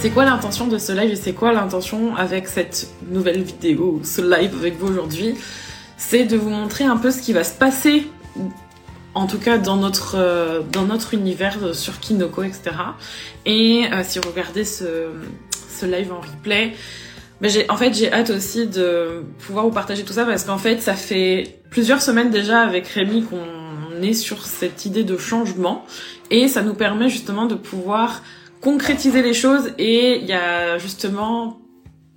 C'est quoi l'intention de ce live et c'est quoi l'intention avec cette nouvelle vidéo, ce live avec vous aujourd'hui? C'est de vous montrer un peu ce qui va se passer, en tout cas dans notre, euh, dans notre univers sur Kinoko, etc. Et euh, si vous regardez ce, ce live en replay, j'ai, en fait, j'ai hâte aussi de pouvoir vous partager tout ça parce qu'en fait, ça fait plusieurs semaines déjà avec Rémi qu'on est sur cette idée de changement et ça nous permet justement de pouvoir concrétiser les choses et il y a justement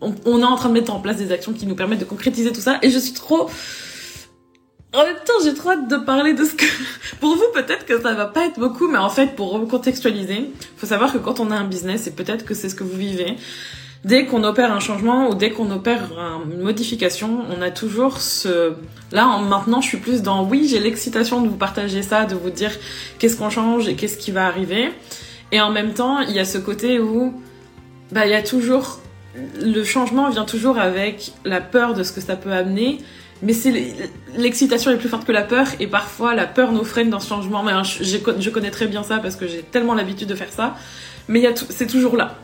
on, est en train de mettre en place des actions qui nous permettent de concrétiser tout ça et je suis trop en même temps, j'ai trop hâte de parler de ce que... Pour vous, peut-être que ça va pas être beaucoup, mais en fait, pour recontextualiser, faut savoir que quand on a un business, et peut-être que c'est ce que vous vivez, dès qu'on opère un changement ou dès qu'on opère une modification, on a toujours ce... Là, maintenant, je suis plus dans, oui, j'ai l'excitation de vous partager ça, de vous dire qu'est-ce qu'on change et qu'est-ce qui va arriver. Et en même temps, il y a ce côté où bah il y a toujours le changement vient toujours avec la peur de ce que ça peut amener, mais c'est l'excitation est plus forte que la peur et parfois la peur nous freine dans ce changement. Mais hein, je, je connais très bien ça parce que j'ai tellement l'habitude de faire ça, mais c'est toujours là.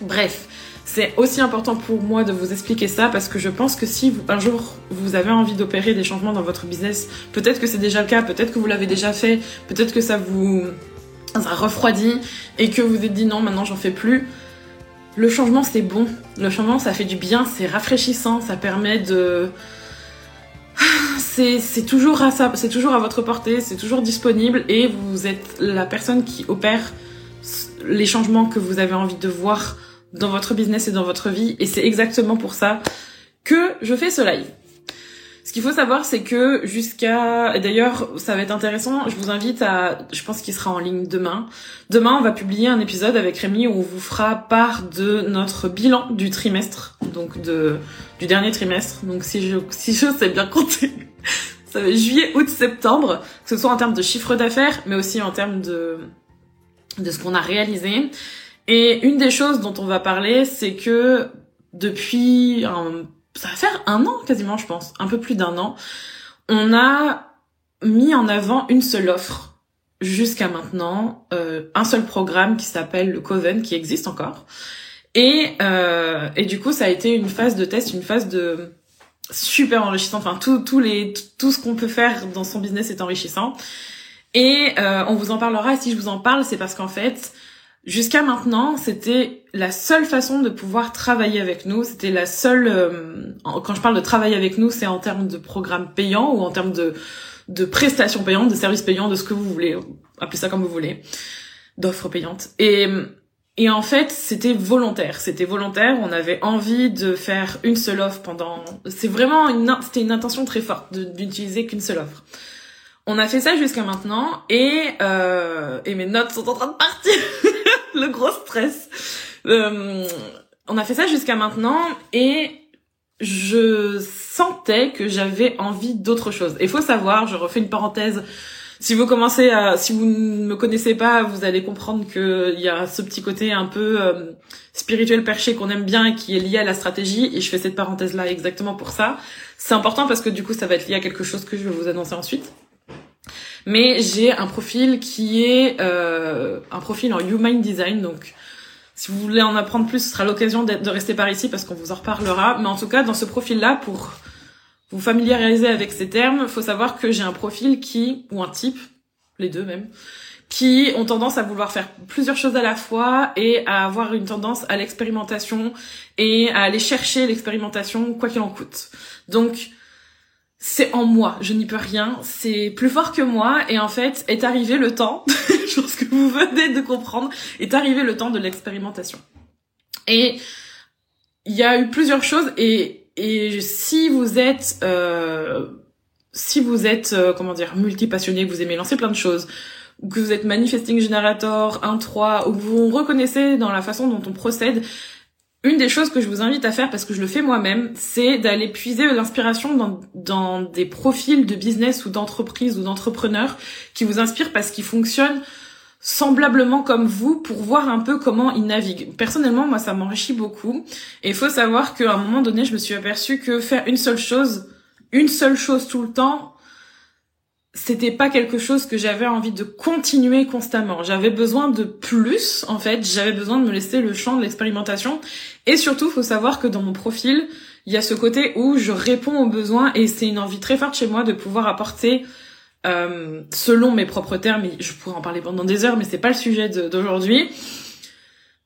Bref, c'est aussi important pour moi de vous expliquer ça parce que je pense que si un jour vous avez envie d'opérer des changements dans votre business, peut-être que c'est déjà le cas, peut-être que vous l'avez déjà fait, peut-être que ça vous ça refroidit et que vous êtes dit non, maintenant j'en fais plus. Le changement c'est bon. Le changement ça fait du bien, c'est rafraîchissant, ça permet de. C'est toujours à c'est toujours à votre portée, c'est toujours disponible et vous êtes la personne qui opère les changements que vous avez envie de voir dans votre business et dans votre vie et c'est exactement pour ça que je fais ce live. Ce qu'il faut savoir, c'est que jusqu'à, d'ailleurs, ça va être intéressant. Je vous invite à, je pense qu'il sera en ligne demain. Demain, on va publier un épisode avec Rémi où on vous fera part de notre bilan du trimestre, donc de du dernier trimestre. Donc si je si je sais bien compter, ça va être juillet, août, septembre, que ce soit en termes de chiffre d'affaires, mais aussi en termes de de ce qu'on a réalisé. Et une des choses dont on va parler, c'est que depuis un ça va faire un an quasiment, je pense, un peu plus d'un an, on a mis en avant une seule offre jusqu'à maintenant, euh, un seul programme qui s'appelle le Coven, qui existe encore. Et, euh, et du coup, ça a été une phase de test, une phase de super enrichissante. Enfin, tout, tout, les, tout ce qu'on peut faire dans son business est enrichissant. Et euh, on vous en parlera. Si je vous en parle, c'est parce qu'en fait, Jusqu'à maintenant, c'était la seule façon de pouvoir travailler avec nous. C'était la seule. Euh, quand je parle de travailler avec nous, c'est en termes de programme payant ou en termes de de prestations payantes, de services payants, de ce que vous voulez, appelez ça comme vous voulez, d'offres payantes. Et et en fait, c'était volontaire. C'était volontaire. On avait envie de faire une seule offre pendant. C'est vraiment une. C'était une intention très forte d'utiliser qu'une seule offre. On a fait ça jusqu'à maintenant et euh, et mes notes sont en train de partir. le gros stress. Euh, on a fait ça jusqu'à maintenant et je sentais que j'avais envie d'autre chose. Il faut savoir, je refais une parenthèse. Si vous commencez à, si vous ne me connaissez pas, vous allez comprendre qu'il y a ce petit côté un peu euh, spirituel perché qu'on aime bien et qui est lié à la stratégie. Et je fais cette parenthèse là exactement pour ça. C'est important parce que du coup, ça va être lié à quelque chose que je vais vous annoncer ensuite mais j'ai un profil qui est euh, un profil en human design, donc si vous voulez en apprendre plus, ce sera l'occasion de rester par ici parce qu'on vous en reparlera. Mais en tout cas, dans ce profil-là, pour vous familiariser avec ces termes, faut savoir que j'ai un profil qui, ou un type, les deux même, qui ont tendance à vouloir faire plusieurs choses à la fois et à avoir une tendance à l'expérimentation et à aller chercher l'expérimentation quoi qu'il en coûte. Donc, c'est en moi, je n'y peux rien, c'est plus fort que moi et en fait est arrivé le temps, je pense que vous venez de comprendre, est arrivé le temps de l'expérimentation. Et il y a eu plusieurs choses et, et si vous êtes euh, si vous êtes euh, comment dire multipassionné, vous aimez lancer plein de choses, ou que vous êtes manifesting generator 1-3, ou que vous reconnaissez dans la façon dont on procède, une des choses que je vous invite à faire, parce que je le fais moi-même, c'est d'aller puiser l'inspiration dans, dans des profils de business ou d'entreprise ou d'entrepreneurs qui vous inspirent parce qu'ils fonctionnent semblablement comme vous pour voir un peu comment ils naviguent. Personnellement, moi, ça m'enrichit beaucoup. Et il faut savoir qu'à un moment donné, je me suis aperçue que faire une seule chose, une seule chose tout le temps, c'était pas quelque chose que j'avais envie de continuer constamment. J'avais besoin de plus, en fait. J'avais besoin de me laisser le champ de l'expérimentation. Et surtout, faut savoir que dans mon profil, il y a ce côté où je réponds aux besoins et c'est une envie très forte chez moi de pouvoir apporter, euh, selon mes propres termes, je pourrais en parler pendant des heures, mais c'est pas le sujet d'aujourd'hui,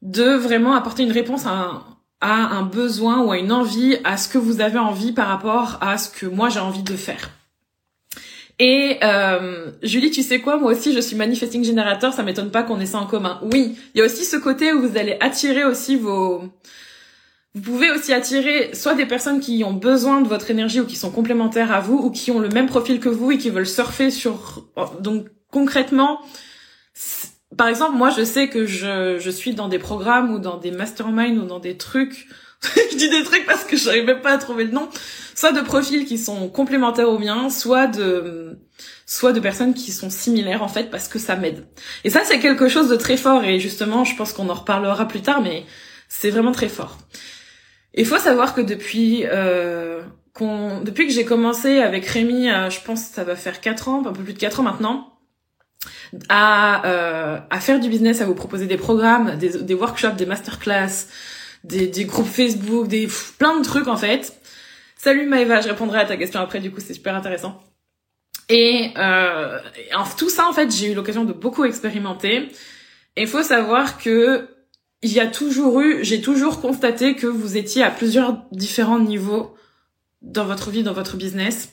de vraiment apporter une réponse à un besoin ou à une envie, à ce que vous avez envie par rapport à ce que moi j'ai envie de faire. Et euh, Julie, tu sais quoi? Moi aussi, je suis manifesting générateur. Ça m'étonne pas qu'on ait ça en commun. Oui, il y a aussi ce côté où vous allez attirer aussi vos. Vous pouvez aussi attirer soit des personnes qui ont besoin de votre énergie ou qui sont complémentaires à vous ou qui ont le même profil que vous et qui veulent surfer sur. Donc concrètement, par exemple, moi, je sais que je, je suis dans des programmes ou dans des masterminds ou dans des trucs je dis des trucs parce que j'arrive même pas à trouver le nom, soit de profils qui sont complémentaires aux miens, soit de soit de personnes qui sont similaires en fait parce que ça m'aide. Et ça c'est quelque chose de très fort et justement je pense qu'on en reparlera plus tard mais c'est vraiment très fort. Il faut savoir que depuis euh, qu'on depuis que j'ai commencé avec Rémi, je pense ça va faire 4 ans, un peu plus de 4 ans maintenant, à, euh, à faire du business, à vous proposer des programmes, des workshops, des masterclass, des, groupes Facebook, des plein de trucs en fait. Salut Maëva, je répondrai à ta question après, du coup c'est super intéressant. Et, euh, en, tout ça en fait, j'ai eu l'occasion de beaucoup expérimenter. Et il faut savoir que il y a toujours eu, j'ai toujours constaté que vous étiez à plusieurs différents niveaux dans votre vie, dans votre business.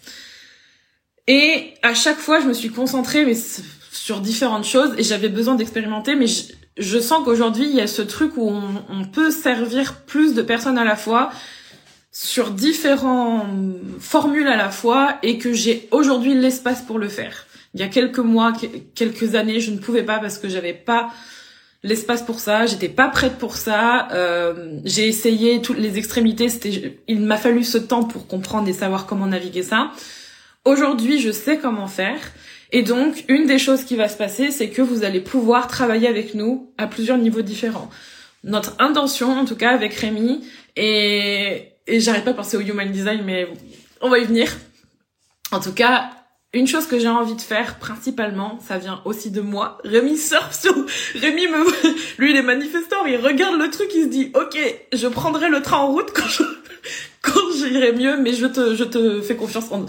Et à chaque fois, je me suis concentrée mais sur différentes choses et j'avais besoin d'expérimenter, mais je sens qu'aujourd'hui, il y a ce truc où on, peut servir plus de personnes à la fois sur différentes formules à la fois et que j'ai aujourd'hui l'espace pour le faire. Il y a quelques mois, quelques années, je ne pouvais pas parce que j'avais pas l'espace pour ça, j'étais pas prête pour ça. Euh, j'ai essayé toutes les extrémités, c'était, il m'a fallu ce temps pour comprendre et savoir comment naviguer ça. Aujourd'hui, je sais comment faire et donc, une des choses qui va se passer, c'est que vous allez pouvoir travailler avec nous à plusieurs niveaux différents. Notre intention, en tout cas, avec Rémi, et, et j'arrête pas de penser au human design, mais on va y venir. En tout cas, une chose que j'ai envie de faire principalement, ça vient aussi de moi. Rémi surfe sur, Rémi me, lui il est manifestant, il regarde le truc, il se dit, ok, je prendrai le train en route quand je, quand j'irai mieux, mais je te, je te fais confiance en,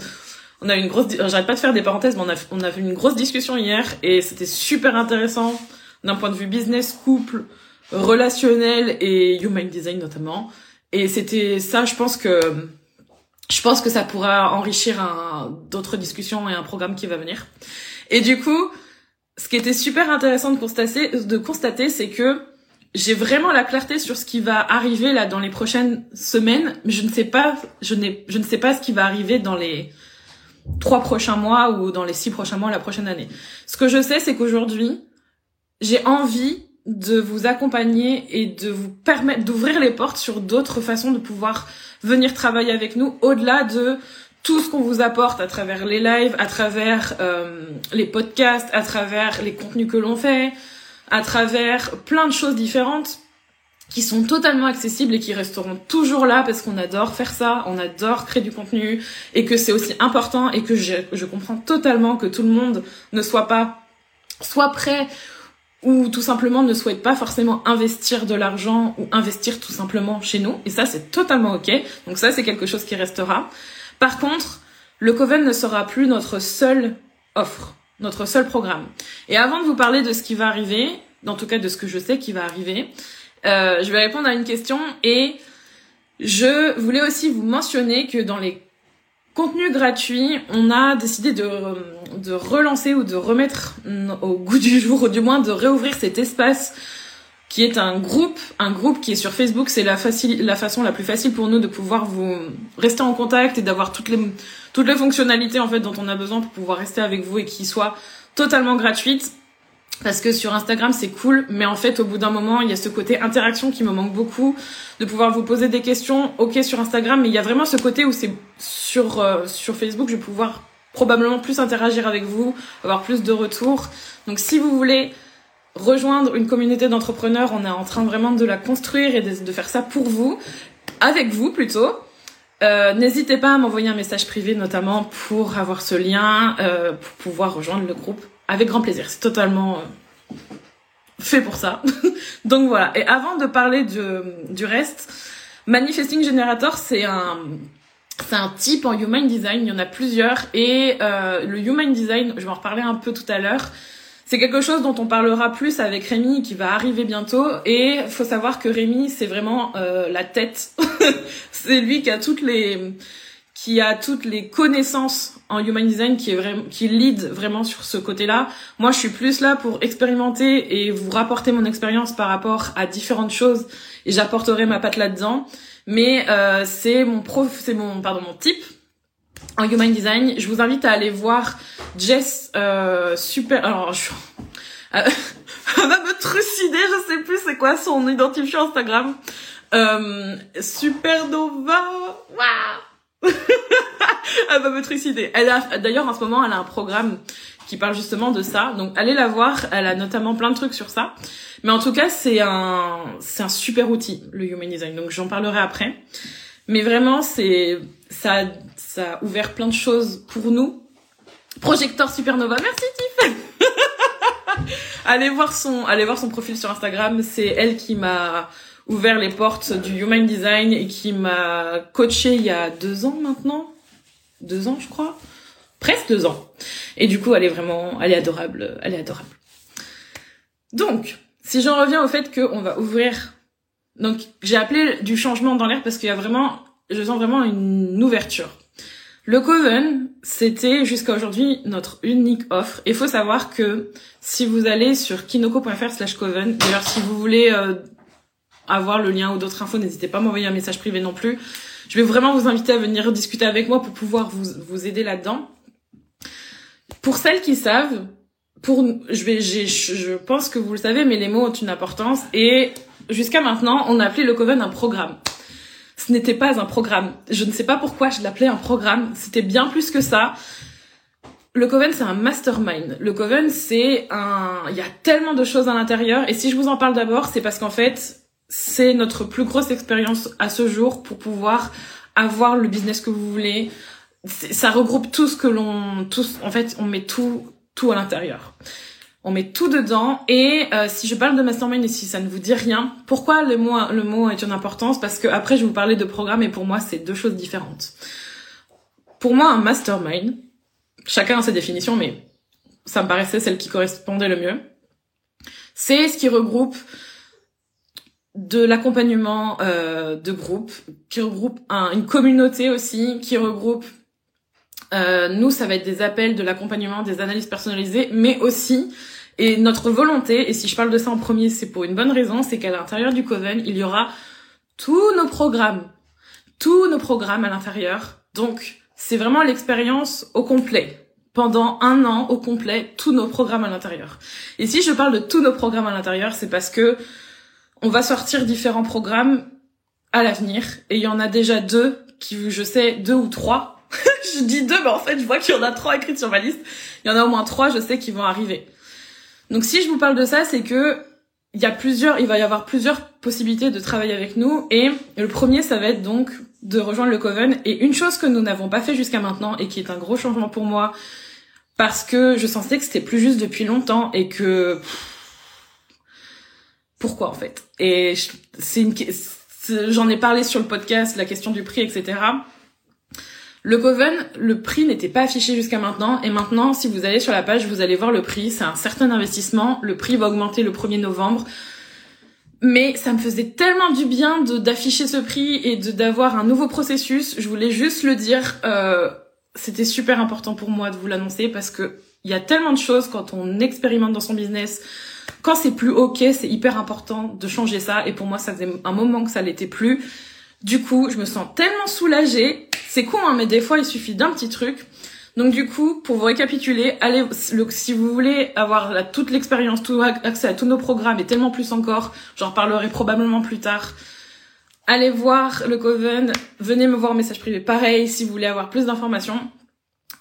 on a une grosse, j'arrête pas de faire des parenthèses, mais on a, on a fait une grosse discussion hier et c'était super intéressant d'un point de vue business, couple, relationnel et human design notamment. Et c'était ça, je pense que, je pense que ça pourra enrichir un, d'autres discussions et un programme qui va venir. Et du coup, ce qui était super intéressant de constater, de constater, c'est que j'ai vraiment la clarté sur ce qui va arriver là dans les prochaines semaines, mais je ne sais pas, je n'ai, je ne sais pas ce qui va arriver dans les trois prochains mois ou dans les six prochains mois la prochaine année. Ce que je sais, c'est qu'aujourd'hui, j'ai envie de vous accompagner et de vous permettre d'ouvrir les portes sur d'autres façons de pouvoir venir travailler avec nous au-delà de tout ce qu'on vous apporte à travers les lives, à travers euh, les podcasts, à travers les contenus que l'on fait, à travers plein de choses différentes qui sont totalement accessibles et qui resteront toujours là parce qu'on adore faire ça, on adore créer du contenu et que c'est aussi important et que je, je comprends totalement que tout le monde ne soit pas soit prêt ou tout simplement ne souhaite pas forcément investir de l'argent ou investir tout simplement chez nous. Et ça c'est totalement ok. Donc ça c'est quelque chose qui restera. Par contre le Coven ne sera plus notre seule offre notre seul programme. Et avant de vous parler de ce qui va arriver en tout cas de ce que je sais qui va arriver euh, je vais répondre à une question et je voulais aussi vous mentionner que dans les contenus gratuits, on a décidé de, de relancer ou de remettre au goût du jour, ou du moins de réouvrir cet espace qui est un groupe, un groupe qui est sur Facebook. C'est la, la façon la plus facile pour nous de pouvoir vous rester en contact et d'avoir toutes les, toutes les fonctionnalités en fait dont on a besoin pour pouvoir rester avec vous et qui soit totalement gratuite. Parce que sur Instagram c'est cool, mais en fait au bout d'un moment il y a ce côté interaction qui me manque beaucoup, de pouvoir vous poser des questions, ok sur Instagram, mais il y a vraiment ce côté où c'est sur euh, sur Facebook je vais pouvoir probablement plus interagir avec vous, avoir plus de retours. Donc si vous voulez rejoindre une communauté d'entrepreneurs, on est en train vraiment de la construire et de, faire ça pour vous, avec vous plutôt. Euh, N'hésitez pas à m'envoyer un message privé notamment pour avoir ce lien, euh, pour pouvoir rejoindre le groupe avec grand plaisir. C'est totalement euh, fait pour ça. Donc voilà. Et avant de parler du, reste, Manifesting Generator, c'est un c'est un type en Human Design. Il y en a plusieurs et euh, le Human Design, je vais en reparler un peu tout à l'heure. C'est quelque chose dont on parlera plus avec Rémi qui va arriver bientôt et faut savoir que Rémi c'est vraiment euh, la tête. c'est lui qui a toutes les qui a toutes les connaissances en human design qui est vraiment qui lead vraiment sur ce côté-là. Moi, je suis plus là pour expérimenter et vous rapporter mon expérience par rapport à différentes choses et j'apporterai ma patte là-dedans. Mais euh, c'est mon prof, c'est mon pardon mon type en human design. Je vous invite à aller voir Jess euh, super. Alors je va me trucider, je sais plus c'est quoi son identifiant Instagram. Euh, Supernova. Waouh elle va me trucider. Elle a, d'ailleurs, en ce moment, elle a un programme qui parle justement de ça. Donc, allez la voir. Elle a notamment plein de trucs sur ça. Mais en tout cas, c'est un, c'est un super outil, le Human Design. Donc, j'en parlerai après. Mais vraiment, c'est, ça, ça a ouvert plein de choses pour nous. Projector Supernova. Merci, Tiff! allez voir son, allez voir son profil sur Instagram. C'est elle qui m'a, ouvert les portes du Human Design et qui m'a coaché il y a deux ans maintenant. Deux ans, je crois. Presque deux ans. Et du coup, elle est vraiment, elle est adorable, elle est adorable. Donc, si j'en reviens au fait qu'on va ouvrir, donc j'ai appelé du changement dans l'air parce qu'il y a vraiment, je sens vraiment une ouverture. Le Coven, c'était jusqu'à aujourd'hui notre unique offre. Et faut savoir que si vous allez sur kinoko.fr slash Coven, d'ailleurs si vous voulez euh, avoir le lien ou d'autres infos, n'hésitez pas à m'envoyer un message privé non plus. Je vais vraiment vous inviter à venir discuter avec moi pour pouvoir vous, vous aider là-dedans. Pour celles qui savent, pour je vais je pense que vous le savez mais les mots ont une importance et jusqu'à maintenant, on a appelé le Coven un programme. Ce n'était pas un programme. Je ne sais pas pourquoi je l'appelais un programme, c'était bien plus que ça. Le Coven, c'est un mastermind. Le Coven, c'est un... Il y a tellement de choses à l'intérieur. Et si je vous en parle d'abord, c'est parce qu'en fait, c'est notre plus grosse expérience à ce jour pour pouvoir avoir le business que vous voulez. Ça regroupe tout ce que l'on, tous, en fait, on met tout, tout à l'intérieur. On met tout dedans et euh, si je parle de mastermind et si ça ne vous dit rien, pourquoi le mot le mot est une importance? Parce que après je vais vous parler de programme et pour moi c'est deux choses différentes. Pour moi un mastermind, chacun a sa définition mais ça me paraissait celle qui correspondait le mieux. C'est ce qui regroupe de l'accompagnement euh, de groupe, qui regroupe une communauté aussi, qui regroupe euh, nous, ça va être des appels, de l'accompagnement, des analyses personnalisées, mais aussi et notre volonté, et si je parle de ça en premier, c'est pour une bonne raison, c'est qu'à l'intérieur du Coven, il y aura tous nos programmes, tous nos programmes à l'intérieur. Donc, c'est vraiment l'expérience au complet. Pendant un an au complet, tous nos programmes à l'intérieur. Et si je parle de tous nos programmes à l'intérieur, c'est parce que on va sortir différents programmes à l'avenir et il y en a déjà deux qui je sais deux ou trois. Je dis deux mais en fait je vois qu'il y en a trois écrites sur ma liste. Il y en a au moins trois je sais qui vont arriver. Donc si je vous parle de ça c'est que il y a plusieurs il va y avoir plusieurs possibilités de travailler avec nous et le premier ça va être donc de rejoindre le Coven. Et une chose que nous n'avons pas fait jusqu'à maintenant et qui est un gros changement pour moi parce que je sentais que c'était plus juste depuis longtemps et que pourquoi en fait Et c'est une, j'en ai parlé sur le podcast, la question du prix, etc. Le Coven, le prix n'était pas affiché jusqu'à maintenant, et maintenant, si vous allez sur la page, vous allez voir le prix. C'est un certain investissement. Le prix va augmenter le 1er novembre. Mais ça me faisait tellement du bien d'afficher ce prix et d'avoir un nouveau processus. Je voulais juste le dire. Euh, C'était super important pour moi de vous l'annoncer parce que il y a tellement de choses quand on expérimente dans son business quand c'est plus ok, c'est hyper important de changer ça. Et pour moi, ça faisait un moment que ça l'était plus. Du coup, je me sens tellement soulagée. C'est con, hein, mais des fois, il suffit d'un petit truc. Donc du coup, pour vous récapituler, allez, si vous voulez avoir toute l'expérience, tout accès à tous nos programmes et tellement plus encore, j'en reparlerai probablement plus tard. Allez voir le Coven, venez me voir en message privé. Pareil, si vous voulez avoir plus d'informations.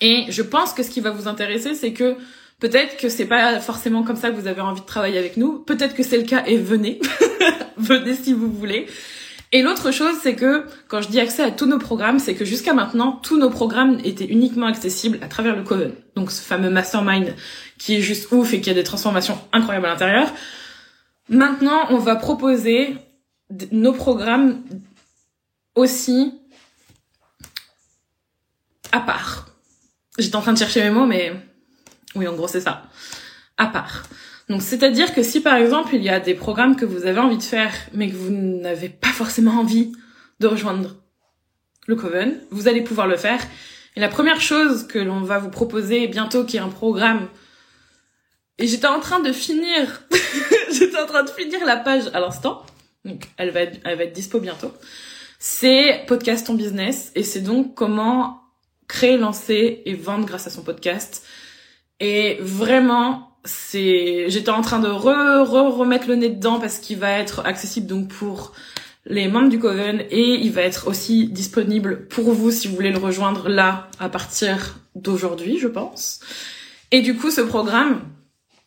Et je pense que ce qui va vous intéresser, c'est que peut-être que c'est pas forcément comme ça que vous avez envie de travailler avec nous. Peut-être que c'est le cas et venez. venez si vous voulez. Et l'autre chose, c'est que quand je dis accès à tous nos programmes, c'est que jusqu'à maintenant, tous nos programmes étaient uniquement accessibles à travers le Coven. Donc ce fameux mastermind qui est juste ouf et qui a des transformations incroyables à l'intérieur. Maintenant, on va proposer nos programmes aussi à part. J'étais en train de chercher mes mots, mais oui, en gros, c'est ça. À part. Donc c'est-à-dire que si par exemple il y a des programmes que vous avez envie de faire mais que vous n'avez pas forcément envie de rejoindre le Coven, vous allez pouvoir le faire. Et la première chose que l'on va vous proposer bientôt qui est un programme et j'étais en train de finir j'étais en train de finir la page à l'instant. Donc elle va être, elle va être dispo bientôt. C'est podcast ton business et c'est donc comment créer, lancer et vendre grâce à son podcast. Et vraiment, c'est j'étais en train de re, re remettre le nez dedans parce qu'il va être accessible donc pour les membres du Coven et il va être aussi disponible pour vous si vous voulez le rejoindre là à partir d'aujourd'hui, je pense. Et du coup, ce programme,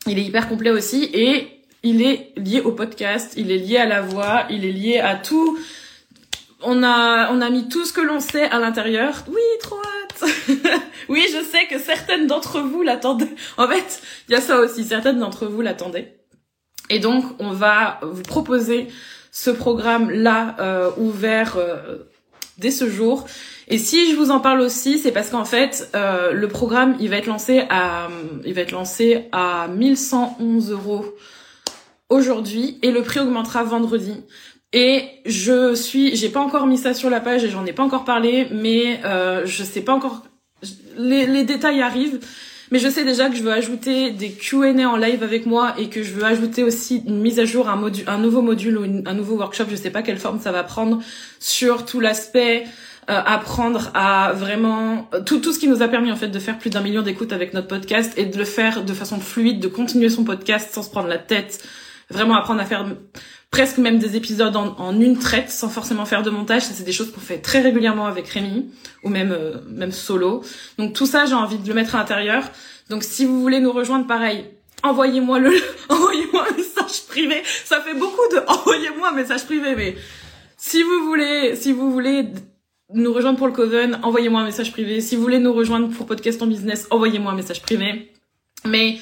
il est hyper complet aussi et il est lié au podcast, il est lié à la voix, il est lié à tout. On a on a mis tout ce que l'on sait à l'intérieur. Oui, trop. Oui, je sais que certaines d'entre vous l'attendaient. En fait, il y a ça aussi, certaines d'entre vous l'attendaient. Et donc, on va vous proposer ce programme-là euh, ouvert euh, dès ce jour. Et si je vous en parle aussi, c'est parce qu'en fait, euh, le programme, il va être lancé à, il va être lancé à 1111 euros aujourd'hui et le prix augmentera vendredi. Et je suis, j'ai pas encore mis ça sur la page et j'en ai pas encore parlé, mais euh, je sais pas encore les, les, détails arrivent. Mais je sais déjà que je veux ajouter des Q&A en live avec moi et que je veux ajouter aussi une mise à jour, un, module, un nouveau module ou un nouveau workshop, je sais pas quelle forme ça va prendre, sur tout l'aspect euh, apprendre à vraiment tout tout ce qui nous a permis en fait de faire plus d'un million d'écoutes avec notre podcast et de le faire de façon fluide, de continuer son podcast sans se prendre la tête, vraiment apprendre à faire presque même des épisodes en, une traite sans forcément faire de montage. C'est des choses qu'on fait très régulièrement avec Rémi ou même euh, même solo. Donc tout ça, j'ai envie de le mettre à l'intérieur. Donc si vous voulez nous rejoindre, pareil, envoyez-moi le, envoyez-moi un message privé. Ça fait beaucoup de envoyez-moi un message privé, mais si vous voulez, si vous voulez nous rejoindre pour le Coven, envoyez-moi un message privé. Si vous voulez nous rejoindre pour Podcast en Business, envoyez-moi un message privé. Mais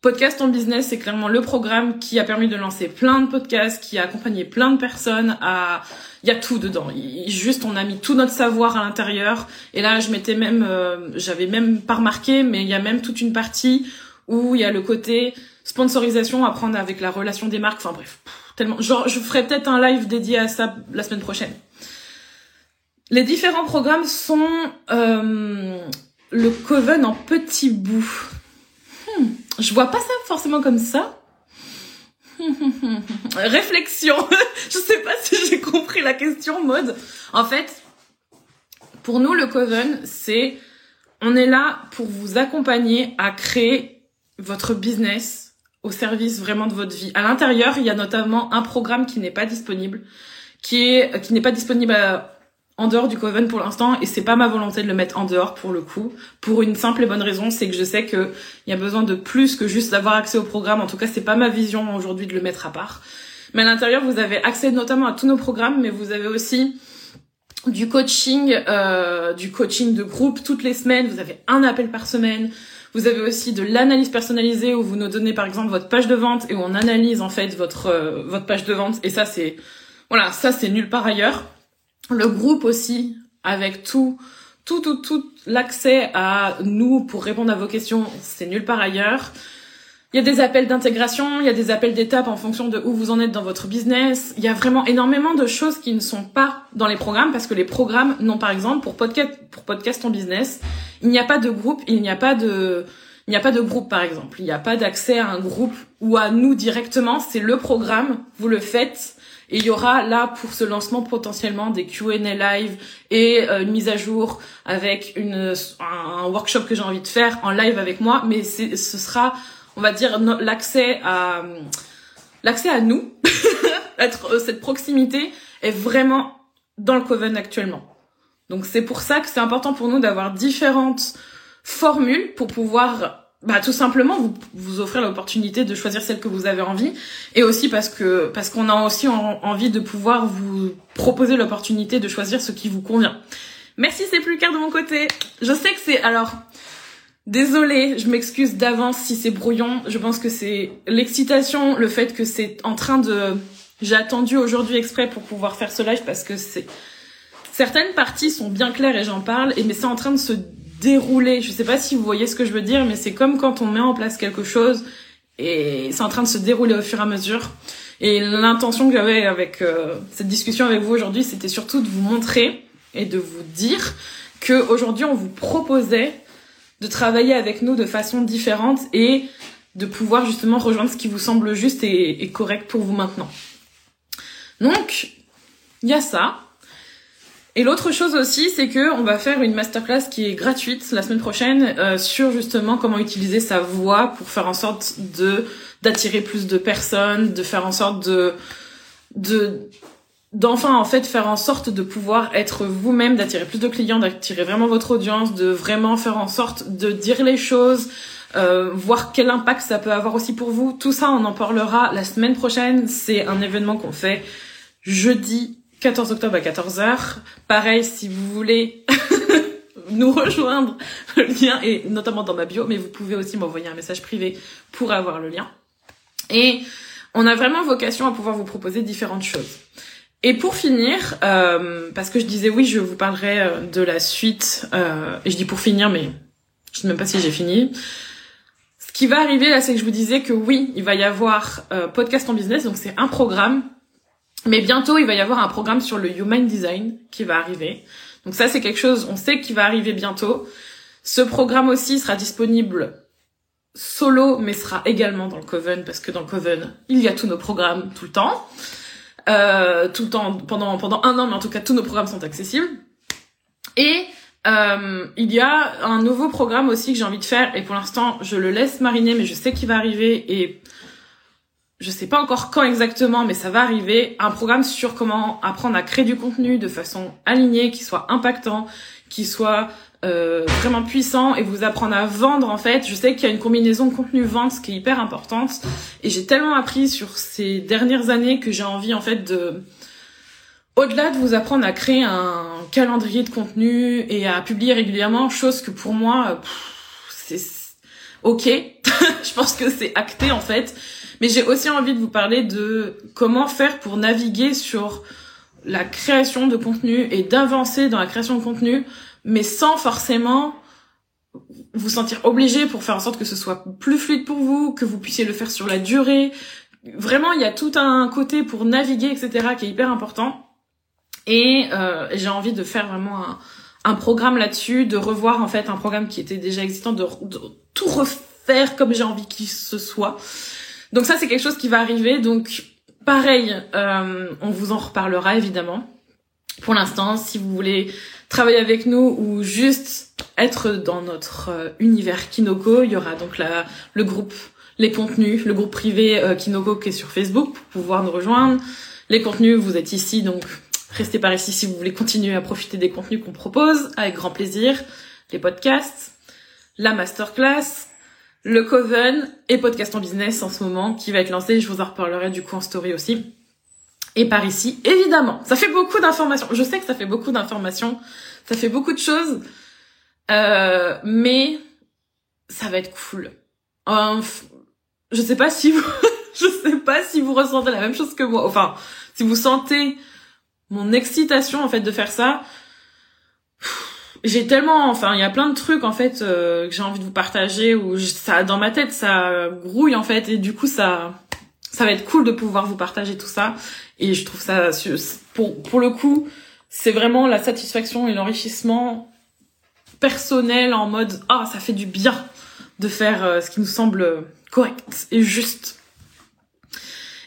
Podcast en business, c'est clairement le programme qui a permis de lancer plein de podcasts, qui a accompagné plein de personnes à, il y a tout dedans. juste, on a mis tout notre savoir à l'intérieur. Et là, je m'étais même, euh, j'avais même pas remarqué, mais il y a même toute une partie où il y a le côté sponsorisation, apprendre avec la relation des marques. Enfin bref, tellement. Genre, je ferai peut-être un live dédié à ça la semaine prochaine. Les différents programmes sont euh, le Coven en petits bouts. Je vois pas ça forcément comme ça. Réflexion. je sais pas si j'ai compris la question, mode. En fait, pour nous, le Coven, c'est, on est là pour vous accompagner à créer votre business au service vraiment de votre vie. À l'intérieur, il y a notamment un programme qui n'est pas disponible, qui est, qui n'est pas disponible à, en dehors du Coven pour l'instant et c'est pas ma volonté de le mettre en dehors pour le coup. Pour une simple et bonne raison c'est que je sais que il y a besoin de plus que juste d'avoir accès au programme. En tout cas c'est pas ma vision aujourd'hui de le mettre à part. Mais à l'intérieur vous avez accès notamment à tous nos programmes mais vous avez aussi du coaching euh, du coaching de groupe toutes les semaines. Vous avez un appel par semaine. Vous avez aussi de l'analyse personnalisée où vous nous donnez par exemple votre page de vente et où on analyse en fait votre euh, votre page de vente. Et ça c'est voilà ça c'est nulle part ailleurs le groupe aussi, avec tout, tout, tout, tout l'accès à nous pour répondre à vos questions, c'est nulle part ailleurs. Il y a des appels d'intégration, il y a des appels d'étape en fonction de où vous en êtes dans votre business. Il y a vraiment énormément de choses qui ne sont pas dans les programmes parce que les programmes n'ont par exemple pour podcast pour podcast en business, il n'y a pas de groupe, il n'y a pas de il n'y a pas de groupe par exemple, il n'y a pas d'accès à un groupe ou à nous directement, c'est le programme, vous le faites Et il y aura là pour ce lancement potentiellement des Q&A live et euh, une mise à jour avec une un, workshop que j'ai envie de faire en live avec moi. Mais ce sera, on va dire, l'accès à l'accès à nous, euh, cette proximité est vraiment dans le Coven actuellement. Donc c'est pour ça que c'est important pour nous d'avoir différentes formules pour pouvoir bah, tout simplement vous, vous offrir l'opportunité de choisir celle que vous avez envie et aussi parce que parce qu'on a aussi envie de pouvoir vous proposer l'opportunité de choisir ce qui vous convient. Merci, c'est plus clair de mon côté. Je sais que c'est alors désolée, je m'excuse d'avance si c'est brouillon. Je pense que c'est l'excitation, le fait que c'est en train de j'ai attendu aujourd'hui exprès pour pouvoir faire ce live parce que c'est certaines parties sont bien claires et j'en parle et mais c'est en train de se dérouler. Je sais pas si vous voyez ce que je veux dire, mais c'est comme quand on met en place quelque chose et c'est en train de se dérouler au fur et à mesure. Et l'intention que j'avais avec euh, cette discussion avec vous aujourd'hui, c'était surtout de vous montrer et de vous dire que aujourd'hui on vous proposait de travailler avec nous de façon différente et de pouvoir justement rejoindre ce qui vous semble juste et, et correct pour vous maintenant. Donc, il y a ça. Et l'autre chose aussi, c'est que on va faire une masterclass qui est gratuite la semaine prochaine euh, sur justement comment utiliser sa voix pour faire en sorte de d'attirer plus de personnes, de faire en sorte de de d'enfin en fait faire en sorte de pouvoir être vous-même, d'attirer plus de clients, d'attirer vraiment votre audience, de vraiment faire en sorte de dire les choses, euh, voir quel impact ça peut avoir aussi pour vous. Tout ça, on en parlera la semaine prochaine. C'est un événement qu'on fait jeudi 14 octobre à 14h. Pareil, si vous voulez nous rejoindre, le lien est notamment dans ma bio, mais vous pouvez aussi m'envoyer un message privé pour avoir le lien. Et on a vraiment vocation à pouvoir vous proposer différentes choses. Et pour finir, euh, parce que je disais oui, je vous parlerai euh, de la suite, euh, et je dis pour finir, mais je sais même pas si j'ai fini. Ce qui va arriver là, c'est que je vous disais que oui, il va y avoir euh, podcast en business, donc c'est un programme mais bientôt, il va y avoir un programme sur le Human Design qui va arriver. Donc ça, c'est quelque chose, on sait qu'il va arriver bientôt. Ce programme aussi sera disponible solo, mais sera également dans le Coven, parce que dans le Coven, il y a tous nos programmes tout le temps. Euh, tout le temps, pendant, pendant un an, mais en tout cas, tous nos programmes sont accessibles. Et euh, il y a un nouveau programme aussi que j'ai envie de faire, et pour l'instant, je le laisse mariner, mais je sais qu'il va arriver, et je sais pas encore quand exactement, mais ça va arriver, un programme sur comment apprendre à créer du contenu de façon alignée, qui soit impactant, qui soit euh, vraiment puissant et vous apprendre à vendre en fait. Je sais qu'il y a une combinaison contenu-vente qui est hyper importante et j'ai tellement appris sur ces dernières années que j'ai envie en fait de au-delà de vous apprendre à créer un calendrier de contenu et à publier régulièrement, chose que pour moi ok, je pense que c'est acté en fait mais j'ai aussi envie de vous parler de comment faire pour naviguer sur la création de contenu et d'avancer dans la création de contenu, mais sans forcément vous sentir obligé pour faire en sorte que ce soit plus fluide pour vous, que vous puissiez le faire sur la durée. Vraiment, il y a tout un côté pour naviguer, etc., qui est hyper important. Et euh, j'ai envie de faire vraiment un, un programme là-dessus, de revoir en fait un programme qui était déjà existant, de, tout refaire comme j'ai envie qu'il se soit. Donc ça, c'est quelque chose qui va arriver. Donc pareil, euh, on vous en reparlera évidemment. Pour l'instant, si vous voulez travailler avec nous ou juste être dans notre euh, univers Kinoko, il y aura donc la, le groupe, les contenus, le groupe privé euh, Kinoko qui est sur Facebook pour pouvoir nous rejoindre. Les contenus, vous êtes ici, donc restez par ici si vous voulez continuer à profiter des contenus qu'on propose avec grand plaisir. Les podcasts, la masterclass, le Coven et Podcast en Business en ce moment qui va être lancé. Je vous en reparlerai du coup en story aussi. Et par ici, évidemment. Ça fait beaucoup d'informations. Je sais que ça fait beaucoup d'informations. Ça fait beaucoup de choses. Euh, mais ça va être cool. Je sais pas si vous, je sais pas si vous ressentez la même chose que moi. Enfin, si vous sentez mon excitation en fait de faire ça. J'ai tellement enfin il y a plein de trucs en fait euh, que j'ai envie de vous partager où ça dans ma tête ça grouille en fait et du coup ça ça va être cool de pouvoir vous partager tout ça. Et je trouve ça pour pour le coup c'est vraiment la satisfaction et l'enrichissement personnel en mode ah ça fait du bien de faire euh, ce qui nous semble correct et juste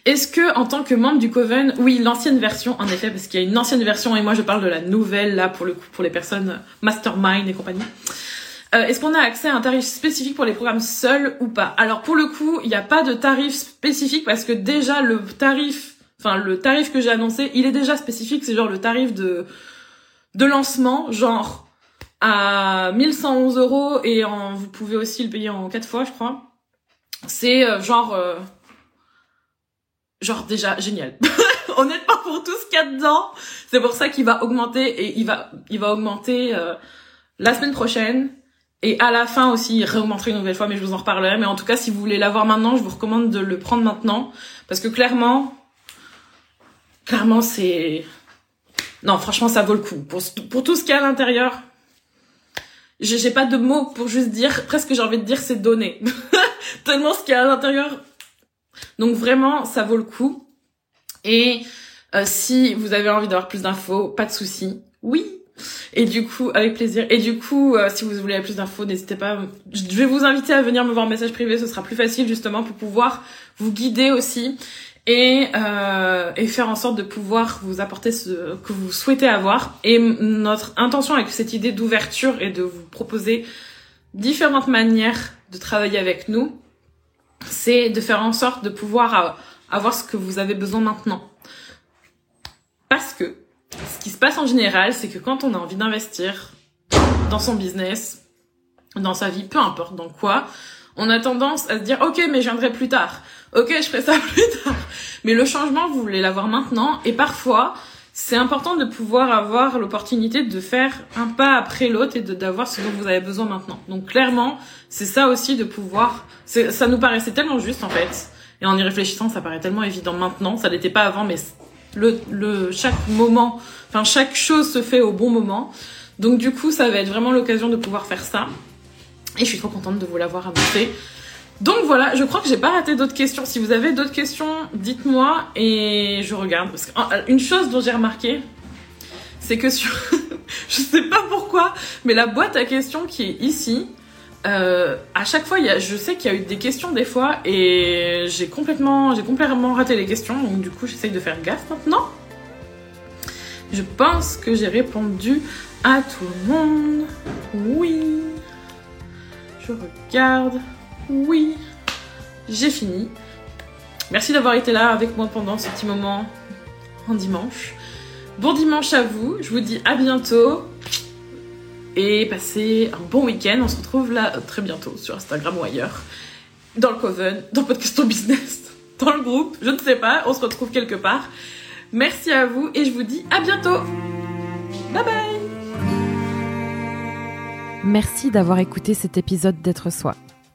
Est-ce que en tant que membre du Coven, oui, l'ancienne version, en effet, parce qu'il y a une ancienne version et moi je parle de la nouvelle là pour le coup pour les personnes mastermind et compagnie. Euh, Est-ce qu'on a accès à un tarif spécifique pour les programmes seuls ou pas? Alors pour le coup, il n'y a pas de tarif spécifique parce que déjà le tarif, enfin le tarif que j'ai annoncé, il est déjà spécifique. C'est genre le tarif de de lancement, genre à 1111 euros et en, vous pouvez aussi le payer en quatre fois, je crois. C'est euh, genre euh, genre déjà génial. Honnêtement pour tout ce qu'il y a dedans, c'est pour ça qu'il va augmenter et il va il va augmenter euh, la semaine prochaine et à la fin aussi il réaugmentera une nouvelle fois mais je vous en reparlerai mais en tout cas si vous voulez l'avoir maintenant, je vous recommande de le prendre maintenant parce que clairement clairement c'est non, franchement ça vaut le coup pour pour tout ce qu'il y a à l'intérieur. J'ai pas de mots pour juste dire presque j'ai envie de dire c'est donné. Tellement ce qu'il y a à l'intérieur donc vraiment, ça vaut le coup. Et euh, si vous avez envie d'avoir plus d'infos, pas de souci. Oui. Et du coup, avec plaisir. Et du coup, euh, si vous voulez plus d'infos, n'hésitez pas. Je vais vous inviter à venir me voir en message privé. Ce sera plus facile justement pour pouvoir vous guider aussi et, euh, et faire en sorte de pouvoir vous apporter ce que vous souhaitez avoir. Et notre intention avec cette idée d'ouverture est de vous proposer différentes manières de travailler avec nous c'est de faire en sorte de pouvoir euh, avoir ce que vous avez besoin maintenant. Parce que ce qui se passe en général, c'est que quand on a envie d'investir dans son business, dans sa vie, peu importe dans quoi, on a tendance à se dire ok mais je viendrai plus tard, ok je ferai ça plus tard. Mais le changement vous voulez l'avoir maintenant et parfois c'est important de pouvoir avoir l'opportunité de faire un pas après l'autre et d'avoir ce dont vous avez besoin maintenant. Donc clairement, c'est ça aussi de pouvoir. Ça nous paraissait tellement juste en fait, et en y réfléchissant, ça paraît tellement évident maintenant. Ça n'était pas avant, mais le, le chaque moment, enfin chaque chose se fait au bon moment. Donc du coup, ça va être vraiment l'occasion de pouvoir faire ça. Et je suis trop contente de vous l'avoir annoncé. Donc voilà, je crois que j'ai pas raté d'autres questions. Si vous avez d'autres questions, dites-moi et je regarde. Parce qu'une chose dont j'ai remarqué, c'est que sur, je sais pas pourquoi, mais la boîte à questions qui est ici, euh, à chaque fois, y a, je sais qu'il y a eu des questions des fois et j'ai complètement, j'ai complètement raté les questions. Donc du coup, j'essaye de faire gaffe maintenant. Je pense que j'ai répondu à tout le monde. Oui. Je regarde. Oui, j'ai fini. Merci d'avoir été là avec moi pendant ce petit moment en dimanche. Bon dimanche à vous, je vous dis à bientôt et passez un bon week-end. On se retrouve là très bientôt sur Instagram ou ailleurs, dans le Coven, dans Podcast Business, dans le groupe, je ne sais pas, on se retrouve quelque part. Merci à vous et je vous dis à bientôt. Bye bye Merci d'avoir écouté cet épisode d'être soi.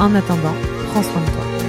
En attendant, prends soin de toi.